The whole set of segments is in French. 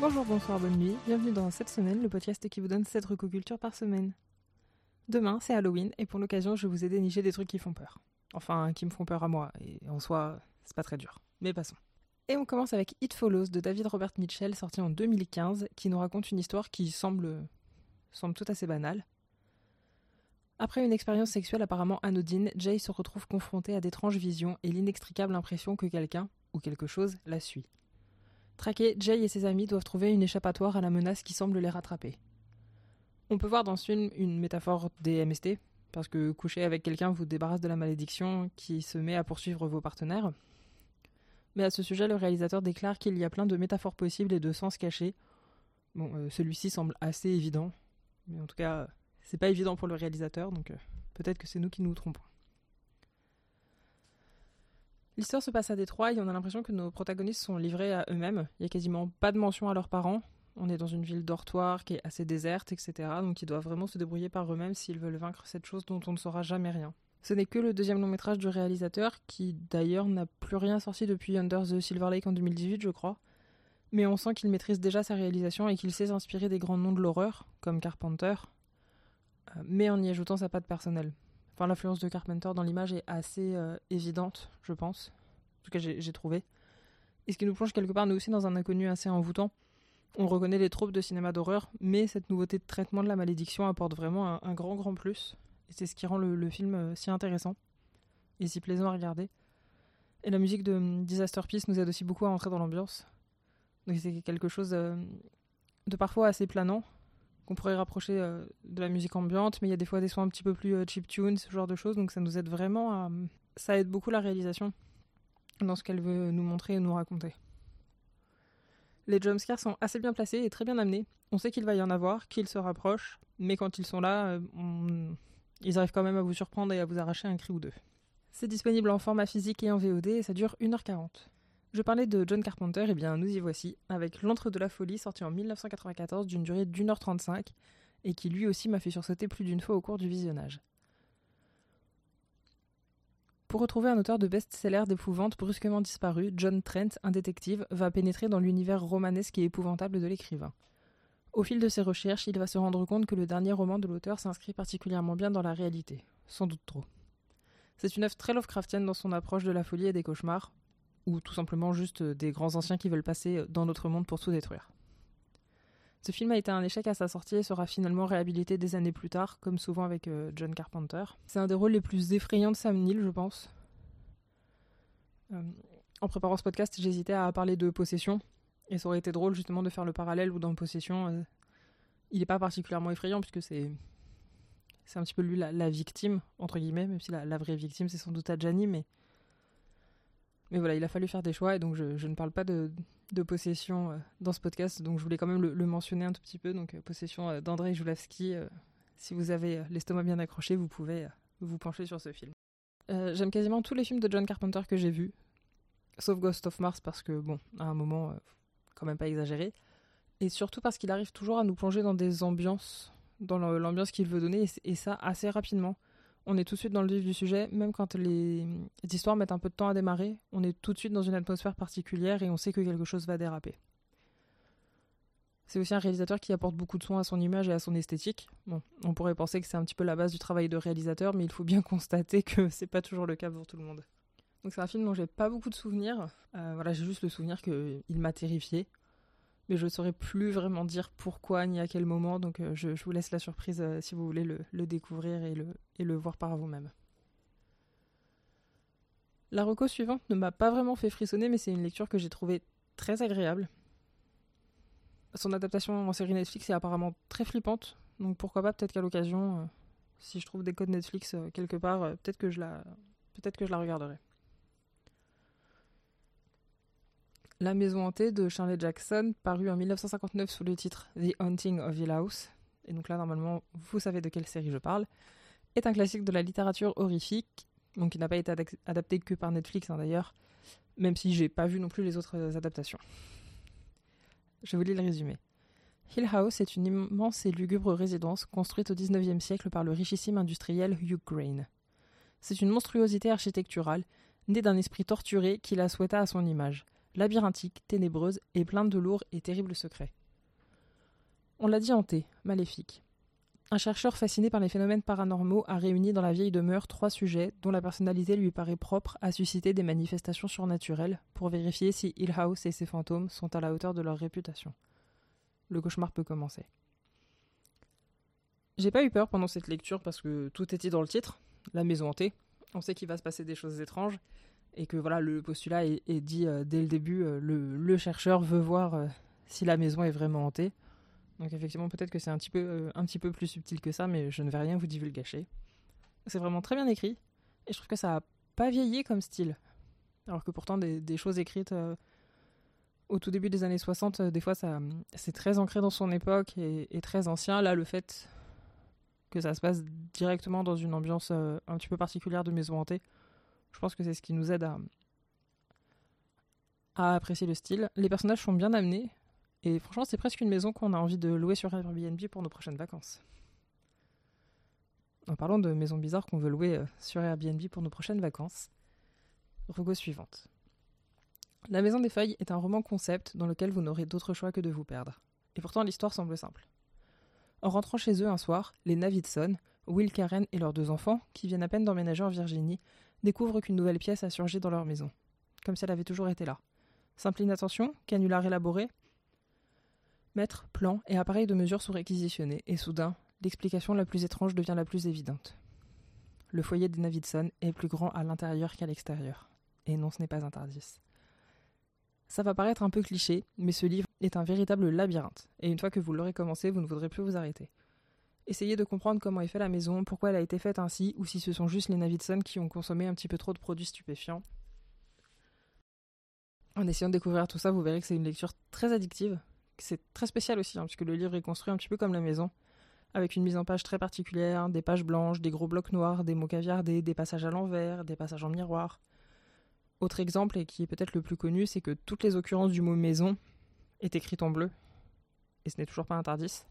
Bonjour, bonsoir, bonne nuit. Bienvenue dans cette semaine, le podcast qui vous donne 7 recocultures par semaine. Demain, c'est Halloween et pour l'occasion, je vous ai déniché des trucs qui font peur. Enfin, qui me font peur à moi et en soi, c'est pas très dur. Mais passons. Et on commence avec It Follows de David Robert Mitchell, sorti en 2015, qui nous raconte une histoire qui semble, semble tout assez banale. Après une expérience sexuelle apparemment anodine, Jay se retrouve confronté à d'étranges visions et l'inextricable impression que quelqu'un, ou quelque chose, la suit. Traqués, Jay et ses amis doivent trouver une échappatoire à la menace qui semble les rattraper. On peut voir dans ce film une métaphore des MST, parce que coucher avec quelqu'un vous débarrasse de la malédiction qui se met à poursuivre vos partenaires. Mais à ce sujet, le réalisateur déclare qu'il y a plein de métaphores possibles et de sens cachés. Bon, euh, celui-ci semble assez évident, mais en tout cas, c'est pas évident pour le réalisateur, donc euh, peut-être que c'est nous qui nous trompons. L'histoire se passe à Détroit et on a l'impression que nos protagonistes sont livrés à eux-mêmes. Il y a quasiment pas de mention à leurs parents. On est dans une ville dortoir qui est assez déserte, etc. Donc ils doivent vraiment se débrouiller par eux-mêmes s'ils veulent vaincre cette chose dont on ne saura jamais rien. Ce n'est que le deuxième long métrage du réalisateur, qui d'ailleurs n'a plus rien sorti depuis Under the Silver Lake en 2018, je crois. Mais on sent qu'il maîtrise déjà sa réalisation et qu'il sait s'inspirer des grands noms de l'horreur, comme Carpenter, euh, mais en y ajoutant sa patte personnelle. Enfin, l'influence de Carpenter dans l'image est assez euh, évidente, je pense. En tout cas, j'ai trouvé. Et ce qui nous plonge quelque part, nous aussi, dans un inconnu assez envoûtant. On reconnaît les tropes de cinéma d'horreur, mais cette nouveauté de traitement de la malédiction apporte vraiment un, grand, grand plus. Et c'est ce qui rend le, film euh, si intéressant et si plaisant à regarder. Et la musique de hum, Disaster Peace nous aide aussi beaucoup à entrer dans l'ambiance. Donc c'est quelque chose de parfois assez planant, qu'on pourrait rapprocher euh, de la musique ambiante, mais il y a des fois des sons un petit peu plus euh, chip tune, ce genre de choses, donc ça nous aide vraiment à... Ça aide beaucoup la réalisation dans ce qu'elle veut nous montrer et nous raconter. Les jumpscares sont assez bien placés et très bien amenés. On sait qu'il va y en avoir, qu'ils se rapprochent, mais quand ils sont là, euh, ils arrivent quand même à vous surprendre et à vous arracher un cri ou deux. C'est disponible en format physique et en VOD et ça dure 1h40. Je parlais de John Carpenter, et bien nous y voici, avec L'Antre de la Folie, sorti en 1994 d'une durée d'une heure trente-cinq, et qui lui aussi m'a fait sursauter plus d'une fois au cours du visionnage. Pour retrouver un auteur de best-seller d'épouvante brusquement disparu, John Trent, un détective, va pénétrer dans l'univers romanesque et épouvantable de l'écrivain. Au fil de ses recherches, il va se rendre compte que le dernier roman de l'auteur s'inscrit particulièrement bien dans la réalité, sans doute trop. C'est une œuvre très Lovecraftienne dans son approche de la folie et des cauchemars, ou tout simplement juste euh, des grands anciens qui veulent passer euh, dans notre monde pour tout détruire. Ce film a été un échec à sa sortie et sera finalement réhabilité des années plus tard, comme souvent avec euh, John Carpenter. C'est un des rôles les plus effrayants de Sam Neill, je pense. en préparant ce podcast, j'hésitais à parler de Possession, et ça aurait été drôle justement de faire le parallèle où dans Possession, il n'est pas particulièrement effrayant puisque c'est c'est un petit peu lui la, victime entre guillemets, même si la, la vraie victime c'est sans doute Adjani, mais mais voilà, il a fallu faire des choix et donc je, ne parle pas de, possession euh, dans ce podcast, donc je voulais quand même le, mentionner un tout petit peu. Donc, euh, possession euh, d'André Joulavski. si vous avez l'estomac bien accroché, vous pouvez vous pencher sur ce film. J'aime quasiment tous les films de John Carpenter que j'ai vus, sauf Ghost of Mars parce que, bon, à un moment, quand même pas exagéré. Et surtout parce qu'il arrive toujours à nous plonger dans des ambiances, dans l'ambiance qu'il veut donner, et ça assez rapidement on est tout de suite dans le vif du sujet, même quand les, histoires mettent un peu de temps à démarrer, on est tout de suite dans une atmosphère particulière et on sait que quelque chose va déraper. C'est aussi un réalisateur qui apporte beaucoup de soin à son image et à son esthétique. Bon, on pourrait penser que c'est un petit peu la base du travail de réalisateur, mais il faut bien constater que c'est pas toujours le cas pour tout le monde. Donc c'est un film dont j'ai pas beaucoup de souvenirs. Euh, voilà, j'ai juste le souvenir qu'il m'a terrifié mais je ne saurais plus vraiment dire pourquoi ni à quel moment, donc euh, je, vous laisse la surprise euh, si vous voulez le, découvrir et le, voir par vous-même. La reco suivante ne m'a pas vraiment fait frissonner, mais c'est une lecture que j'ai trouvée très agréable. Son adaptation en série Netflix est apparemment très flippante, donc pourquoi pas peut-être qu'à l'occasion, euh, si je trouve des codes Netflix quelque part, peut-être que je la regarderai. La Maison hantée de Charlie Jackson, paru en 1959 sous le titre The Haunting of Hill House, et donc là normalement vous savez de quelle série je parle, est un classique de la littérature horrifique, donc qui n'a pas été adapté que par Netflix hein, d'ailleurs, même si j'ai pas vu non plus les autres adaptations. Je vous lis le résumé. Hill House est une immense et lugubre résidence construite au XIXe siècle par le richissime industriel Hugh Grain. C'est une monstruosité architecturale, née d'un esprit torturé qui la souhaita à son image labyrinthique, ténébreuse et pleine de lourds et terribles secrets. On l'a dit hanté, maléfique. Un chercheur fasciné par les phénomènes paranormaux a réuni dans la vieille demeure trois sujets dont la personnalité lui paraît propre à susciter des manifestations surnaturelles pour vérifier si Hill House et ses fantômes sont à la hauteur de leur réputation. Le cauchemar peut commencer. J'ai pas eu peur pendant cette lecture parce que tout était dans le titre, la maison hantée. On sait qu'il va se passer des choses étranges et que voilà le postulat est, dit euh, dès le début. Euh, le, chercheur veut voir euh, si la maison est vraiment hantée. Donc effectivement peut-être que c'est un petit peu un petit peu plus subtil que ça, mais je ne vais rien vous divulgacher. C'est vraiment très bien écrit et je trouve que ça a pas vieilli comme style, alors que pourtant des, choses écrites au tout début des années 60, des fois ça c'est très ancré dans son époque et, très ancien. Là le fait que ça se passe directement dans une ambiance un petit peu particulière de maison hantée. Je pense que c'est ce qui nous aide à, apprécier le style. Les personnages sont bien amenés, et franchement, c'est presque une maison qu'on a envie de louer sur Airbnb pour nos prochaines vacances. En parlant de maisons bizarres qu'on veut louer euh, sur Airbnb pour nos prochaines vacances, Rogo suivante. La Maison des Feuilles est un roman concept dans lequel vous n'aurez d'autre choix que de vous perdre. Et pourtant, l'histoire semble simple. En rentrant chez eux un soir, les Navidson, Will Karen et leurs deux enfants, qui viennent à peine d'emménager en Virginie, découvrent qu'une nouvelle pièce a surgi dans leur maison, comme si elle avait toujours été là. Simple inattention, canular élaboré, Maître, plan et appareil de mesure sont réquisitionnés, et soudain, l'explication la plus étrange devient la plus évidente. Le foyer des Navidson est plus grand à l'intérieur qu'à l'extérieur. Et non, ce n'est pas un Tardis. Ça va paraître un peu cliché, mais ce livre est un véritable labyrinthe, et une fois que vous l'aurez commencé, vous ne voudrez plus vous arrêter. Essayez de comprendre comment est faite la maison, pourquoi elle a été faite ainsi, ou si ce sont juste les Navidson qui ont consommé un petit peu trop de produits stupéfiants. En essayant de découvrir tout ça, vous verrez que c'est une lecture très addictive. C'est très spécial aussi, hein, puisque le livre est construit un petit peu comme la maison, avec une mise en page très particulière, des pages blanches, des gros blocs noirs, des mots caviardés, des passages à l'envers, des passages en miroir. Autre exemple, et qui est peut-être le plus connu, c'est que toutes les occurrences du mot maison est écrite en bleu, et ce n'est toujours pas un Tardis.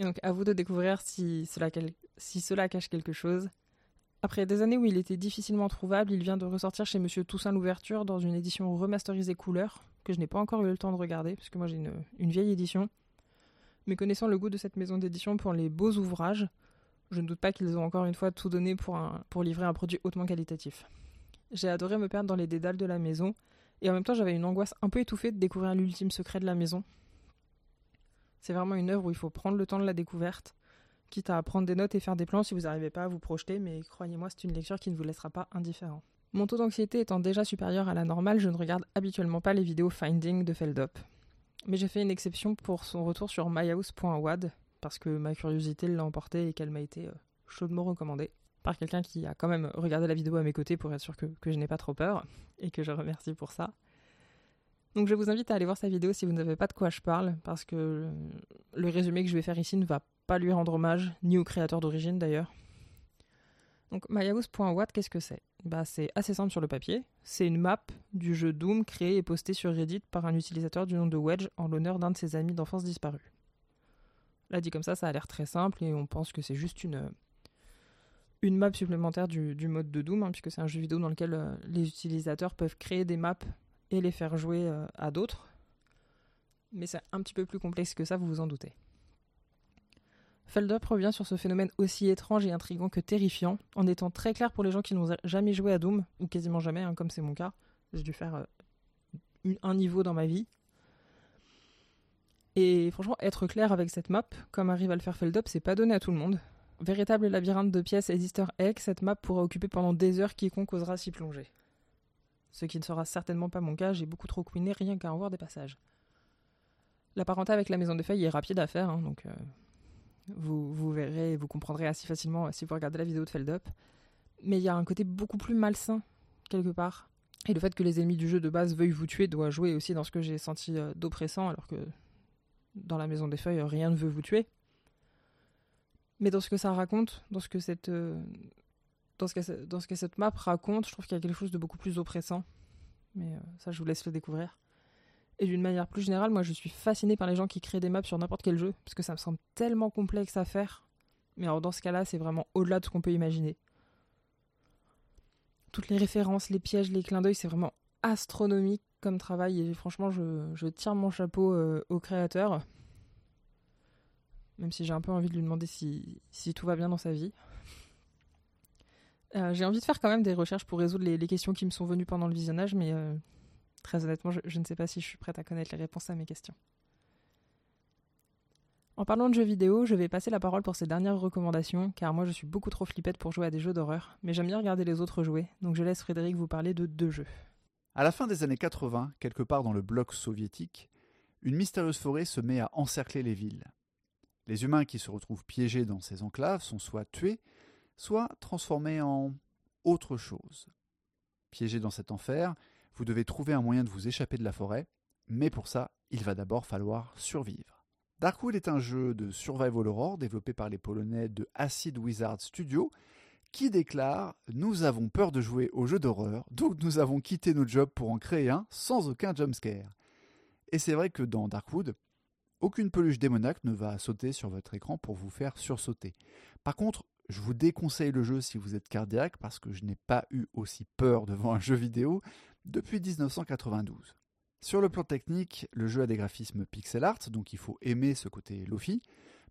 Et donc à vous de découvrir si cela, cache quelque chose. Après des années où il était difficilement trouvable, il vient de ressortir chez Monsieur Toussaint l'ouverture dans une édition remasterisée couleur, que je n'ai pas encore eu le temps de regarder, puisque moi j'ai une, vieille édition. Mais connaissant le goût de cette maison d'édition pour les beaux ouvrages, je ne doute pas qu'ils ont encore une fois tout donné pour livrer un produit hautement qualitatif. J'ai adoré me perdre dans les dédales de la maison, et en même temps, j'avais une angoisse un peu étouffée de découvrir l'ultime secret de la maison. C'est vraiment une œuvre où il faut prendre le temps de la découverte, quitte à prendre des notes et faire des plans si vous n'arrivez pas à vous projeter, mais croyez-moi, c'est une lecture qui ne vous laissera pas indifférent. Mon taux d'anxiété étant déjà supérieur à la normale, je ne regarde habituellement pas les vidéos Finding de Feldop. Mais j'ai fait une exception pour son retour sur myhouse.wad, parce que ma curiosité l'a emporté et qu'elle m'a été euh, chaudement recommandée par quelqu'un qui a quand même regardé la vidéo à mes côtés pour être sûr que, je n'ai pas trop peur et que je remercie pour ça. Donc je vous invite à aller voir sa vidéo si vous ne savez pas de quoi je parle parce que le, résumé que je vais faire ici ne va pas lui rendre hommage, ni au créateur d'origine d'ailleurs. Donc myhouse.watt, qu'est-ce que c'est? Bah, C'est assez simple sur le papier. C'est une map du jeu Doom créée et postée sur Reddit par un utilisateur du nom de Wedge en l'honneur d'un de ses amis d'enfance disparus. Là dit comme ça, ça a l'air très simple et on pense que c'est juste une, une map supplémentaire du, mode de Doom, hein, puisque c'est un jeu vidéo dans lequel euh, les utilisateurs peuvent créer des maps et les faire jouer euh, à d'autres. Mais c'est un petit peu plus complexe que ça, vous vous en doutez. Feldup revient sur ce phénomène aussi étrange et intrigant que terrifiant, en étant très clair pour les gens qui n'ont jamais joué à Doom, ou quasiment jamais, hein, comme c'est mon cas. J'ai dû faire euh, un niveau dans ma vie. Et franchement, être clair avec cette map, comme arrive à le faire Feldup, c'est pas donné à tout le monde. Véritable labyrinthe de pièces et d'easter eggs, cette map pourra occuper pendant des heures quiconque osera s'y plonger. Ce qui ne sera certainement pas mon cas, j'ai beaucoup trop couiné rien qu'à en voir des passages. La parenté avec la maison des feuilles est rapide à faire, hein, donc euh, vous, verrez et vous comprendrez assez facilement euh, si vous regardez la vidéo de Feldup. Mais il y a un côté beaucoup plus malsain, quelque part. Et le fait que les ennemis du jeu de base veuillent vous tuer doit jouer aussi dans ce que j'ai senti euh, d'oppressant, alors que dans la maison des feuilles, rien ne veut vous tuer. Mais dans ce que ça raconte, dans ce que cette, dans ce que, cette map raconte, je trouve qu'il y a quelque chose de beaucoup plus oppressant. Mais euh, ça, je vous laisse le découvrir. Et d'une manière plus générale, moi, je suis fasciné par les gens qui créent des maps sur n'importe quel jeu, parce que ça me semble tellement complexe à faire. Mais alors, dans ce cas-là, c'est vraiment au-delà de ce qu'on peut imaginer. Toutes les références, les pièges, les clins d'œil, c'est vraiment astronomique. comme travail et franchement, je, tire mon chapeau au créateur. Même si j'ai un peu envie de lui demander si, tout va bien dans sa vie. J'ai envie de faire quand même des recherches pour résoudre les, questions qui me sont venues pendant le visionnage, mais très honnêtement, je ne sais pas si je suis prête à connaître les réponses à mes questions. En parlant de jeux vidéo, je vais passer la parole pour ces dernières recommandations, car moi je suis beaucoup trop flippette pour jouer à des jeux d'horreur, mais j'aime bien regarder les autres jouer, donc je laisse Frédéric vous parler de deux jeux. À la fin des années 80, quelque part dans le bloc soviétique, une mystérieuse forêt se met à encercler les villes. Les humains qui se retrouvent piégés dans ces enclaves sont soit tués, soit transformés en autre chose. Piégés dans cet enfer, vous devez trouver un moyen de vous échapper de la forêt, mais pour ça, il va d'abord falloir survivre. Darkwood est un jeu de survival horror développé par les Polonais de Acid Wizard Studio qui déclare Nous avons peur de jouer aux jeux d'horreur, donc nous avons quitté notre job pour en créer un sans aucun jumpscare. Et c'est vrai que dans Darkwood, aucune peluche démonaque ne va sauter sur votre écran pour vous faire sursauter. Par contre, je vous déconseille le jeu si vous êtes cardiaque parce que je n'ai pas eu aussi peur devant un jeu vidéo depuis 1992. Sur le plan technique, le jeu a des graphismes pixel art, donc il faut aimer ce côté Lofi.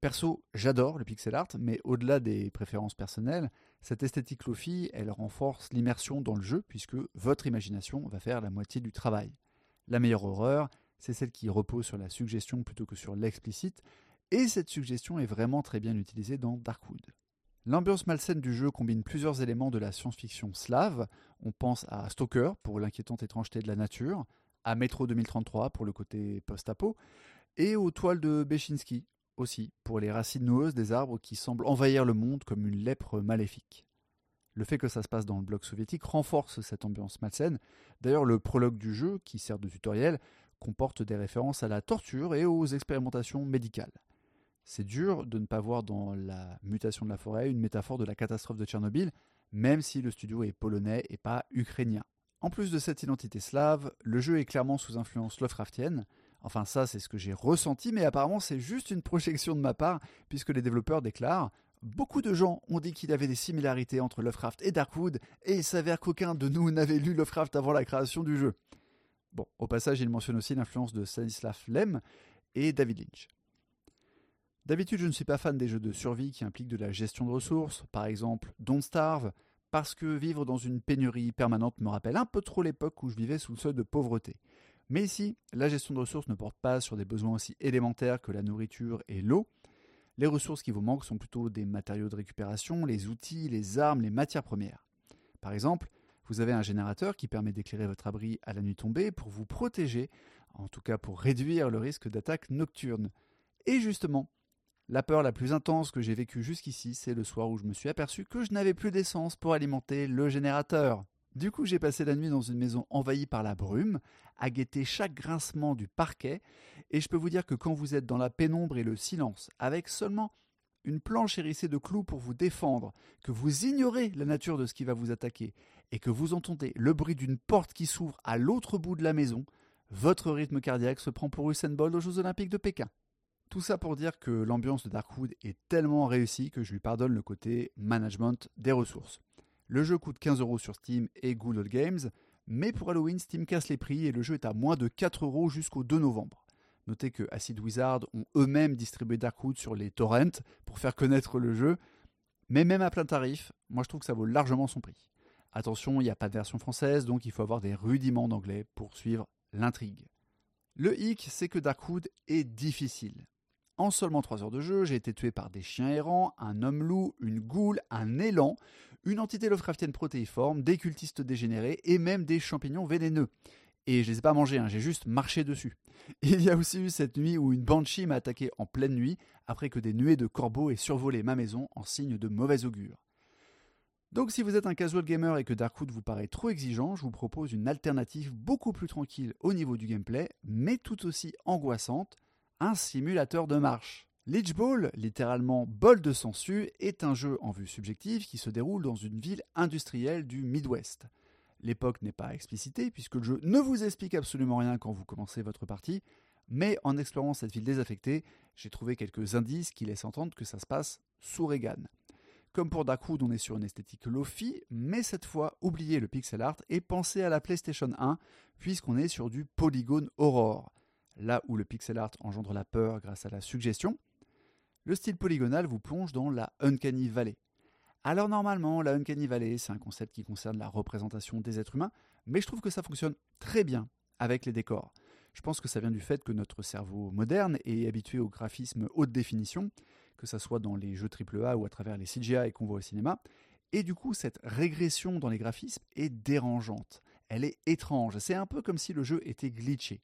Perso, j'adore le pixel art, mais au-delà des préférences personnelles, cette esthétique Lofi, elle renforce l'immersion dans le jeu, puisque votre imagination va faire la moitié du travail. La meilleure horreur, c'est celle qui repose sur la suggestion plutôt que sur l'explicite, et cette suggestion est vraiment très bien utilisée dans Darkwood. L'ambiance malsaine du jeu combine plusieurs éléments de la science-fiction slave. On pense à Stalker pour l'inquiétante étrangeté de la nature, à Metro 2033 pour le côté post-apo, et aux toiles de Bechinski aussi, pour les racines noueuses des arbres qui semblent envahir le monde comme une lèpre maléfique. Le fait que ça se passe dans le bloc soviétique renforce cette ambiance malsaine. D'ailleurs, le prologue du jeu, qui sert de tutoriel, comporte des références à la torture et aux expérimentations médicales. C'est dur de ne pas voir dans la mutation de la forêt une métaphore de la catastrophe de Tchernobyl, même si le studio est polonais et pas ukrainien. En plus de cette identité slave, le jeu est clairement sous influence Lovecraftienne. Enfin ça c'est ce que j'ai ressenti, mais apparemment c'est juste une projection de ma part, puisque les développeurs déclarent Beaucoup de gens ont dit qu'il y avait des similarités entre Lovecraft et Darkwood, et il s'avère qu'aucun de nous n'avait lu Lovecraft avant la création du jeu. Bon, au passage, il mentionne aussi l'influence de Stanislav Lem et David Lynch. D'habitude, je ne suis pas fan des jeux de survie qui impliquent de la gestion de ressources, par exemple Don't Starve, parce que vivre dans une pénurie permanente me rappelle un peu trop l'époque où je vivais sous le seuil de pauvreté. Mais ici, la gestion de ressources ne porte pas sur des besoins aussi élémentaires que la nourriture et l'eau. Les ressources qui vous manquent sont plutôt des matériaux de récupération, les outils, les armes, les matières premières. Par exemple, vous avez un générateur qui permet d'éclairer votre abri à la nuit tombée pour vous protéger, en tout cas pour réduire le risque d'attaque nocturne. Et justement, la peur la plus intense que j'ai vécue jusqu'ici, c'est le soir où je me suis aperçu que je n'avais plus d'essence pour alimenter le générateur. Du coup, j'ai passé la nuit dans une maison envahie par la brume, à guetter chaque grincement du parquet, et je peux vous dire que quand vous êtes dans la pénombre et le silence, avec seulement une planche hérissée de clous pour vous défendre, que vous ignorez la nature de ce qui va vous attaquer, et que vous entendez le bruit d'une porte qui s'ouvre à l'autre bout de la maison, votre rythme cardiaque se prend pour Usain Bolt aux Jeux Olympiques de Pékin. Tout ça pour dire que l'ambiance de Darkwood est tellement réussie que je lui pardonne le côté management des ressources. Le jeu coûte 15 euros sur Steam et Good Games, mais pour Halloween, Steam casse les prix et le jeu est à moins de 4 euros jusqu'au 2 novembre. Notez que Acid Wizard ont eux-mêmes distribué Darkwood sur les torrents pour faire connaître le jeu, mais même à plein tarif, moi je trouve que ça vaut largement son prix. Attention, il n'y a pas de version française, donc il faut avoir des rudiments d'anglais pour suivre l'intrigue. Le hic, c'est que Darkwood est difficile. En seulement 3 heures de jeu, j'ai été tué par des chiens errants, un homme-loup, une goule, un élan, une entité Lovecraftienne protéiforme, des cultistes dégénérés et même des champignons vénéneux. Et je les ai pas mangés, hein, j'ai juste marché dessus. Il y a aussi eu cette nuit où une banshee m'a attaqué en pleine nuit après que des nuées de corbeaux aient survolé ma maison en signe de mauvais augure. Donc si vous êtes un casual gamer et que Darkwood vous paraît trop exigeant, je vous propose une alternative beaucoup plus tranquille au niveau du gameplay, mais tout aussi angoissante, un simulateur de marche. Leech littéralement bol de sangsue, est un jeu en vue subjective qui se déroule dans une ville industrielle du Midwest. L'époque n'est pas explicitée puisque le jeu ne vous explique absolument rien quand vous commencez votre partie, mais en explorant cette ville désaffectée, j'ai trouvé quelques indices qui laissent entendre que ça se passe sous Reagan. Comme pour Darkwood, on est sur une esthétique Lofi, mais cette fois, oubliez le pixel art et pensez à la PlayStation 1, puisqu'on est sur du polygone Aurore. Là où le pixel art engendre la peur grâce à la suggestion, le style polygonal vous plonge dans la Uncanny Valley. Alors normalement, la Uncanny Valley, c'est un concept qui concerne la représentation des êtres humains, mais je trouve que ça fonctionne très bien avec les décors. Je pense que ça vient du fait que notre cerveau moderne est habitué au graphisme haute définition, que ce soit dans les jeux AAA ou à travers les CGI qu'on voit au cinéma, et du coup cette régression dans les graphismes est dérangeante. Elle est étrange, c'est un peu comme si le jeu était glitché.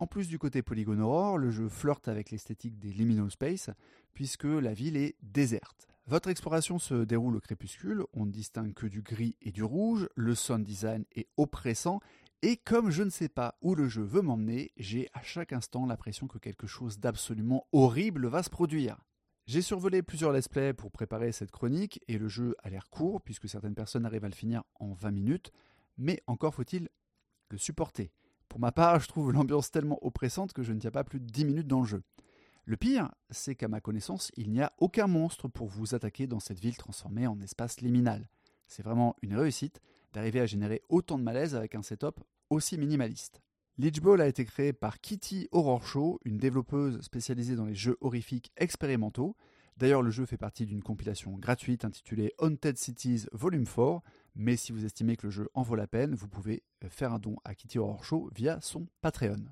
En plus du côté Polygon Aurore, le jeu flirte avec l'esthétique des liminal space, puisque la ville est déserte. Votre exploration se déroule au crépuscule, on ne distingue que du gris et du rouge, le sound design est oppressant, et comme je ne sais pas où le jeu veut m'emmener, j'ai à chaque instant l'impression que quelque chose d'absolument horrible va se produire. J'ai survolé plusieurs let's play pour préparer cette chronique, et le jeu a l'air court, puisque certaines personnes arrivent à le finir en 20 minutes, mais encore faut-il le supporter. Pour ma part, je trouve l'ambiance tellement oppressante que je ne tiens pas plus de 10 minutes dans le jeu. Le pire, c'est qu'à ma connaissance, il n'y a aucun monstre pour vous attaquer dans cette ville transformée en espace liminal. C'est vraiment une réussite d'arriver à générer autant de malaise avec un setup aussi minimaliste. Leech Ball a été créé par Kitty Horror Show, une développeuse spécialisée dans les jeux horrifiques expérimentaux. D'ailleurs, le jeu fait partie d'une compilation gratuite intitulée Haunted Cities Volume 4, mais si vous estimez que le jeu en vaut la peine, vous pouvez faire un don à Kitty Horror Show via son Patreon.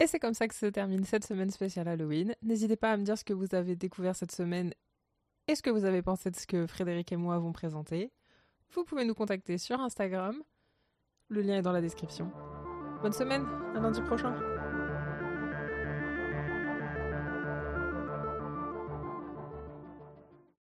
Et c'est comme ça que se termine cette semaine spéciale Halloween. N'hésitez pas à me dire ce que vous avez découvert cette semaine et ce que vous avez pensé de ce que Frédéric et moi avons présenté. Vous pouvez nous contacter sur Instagram. Le lien est dans la description. Bonne semaine, à lundi prochain.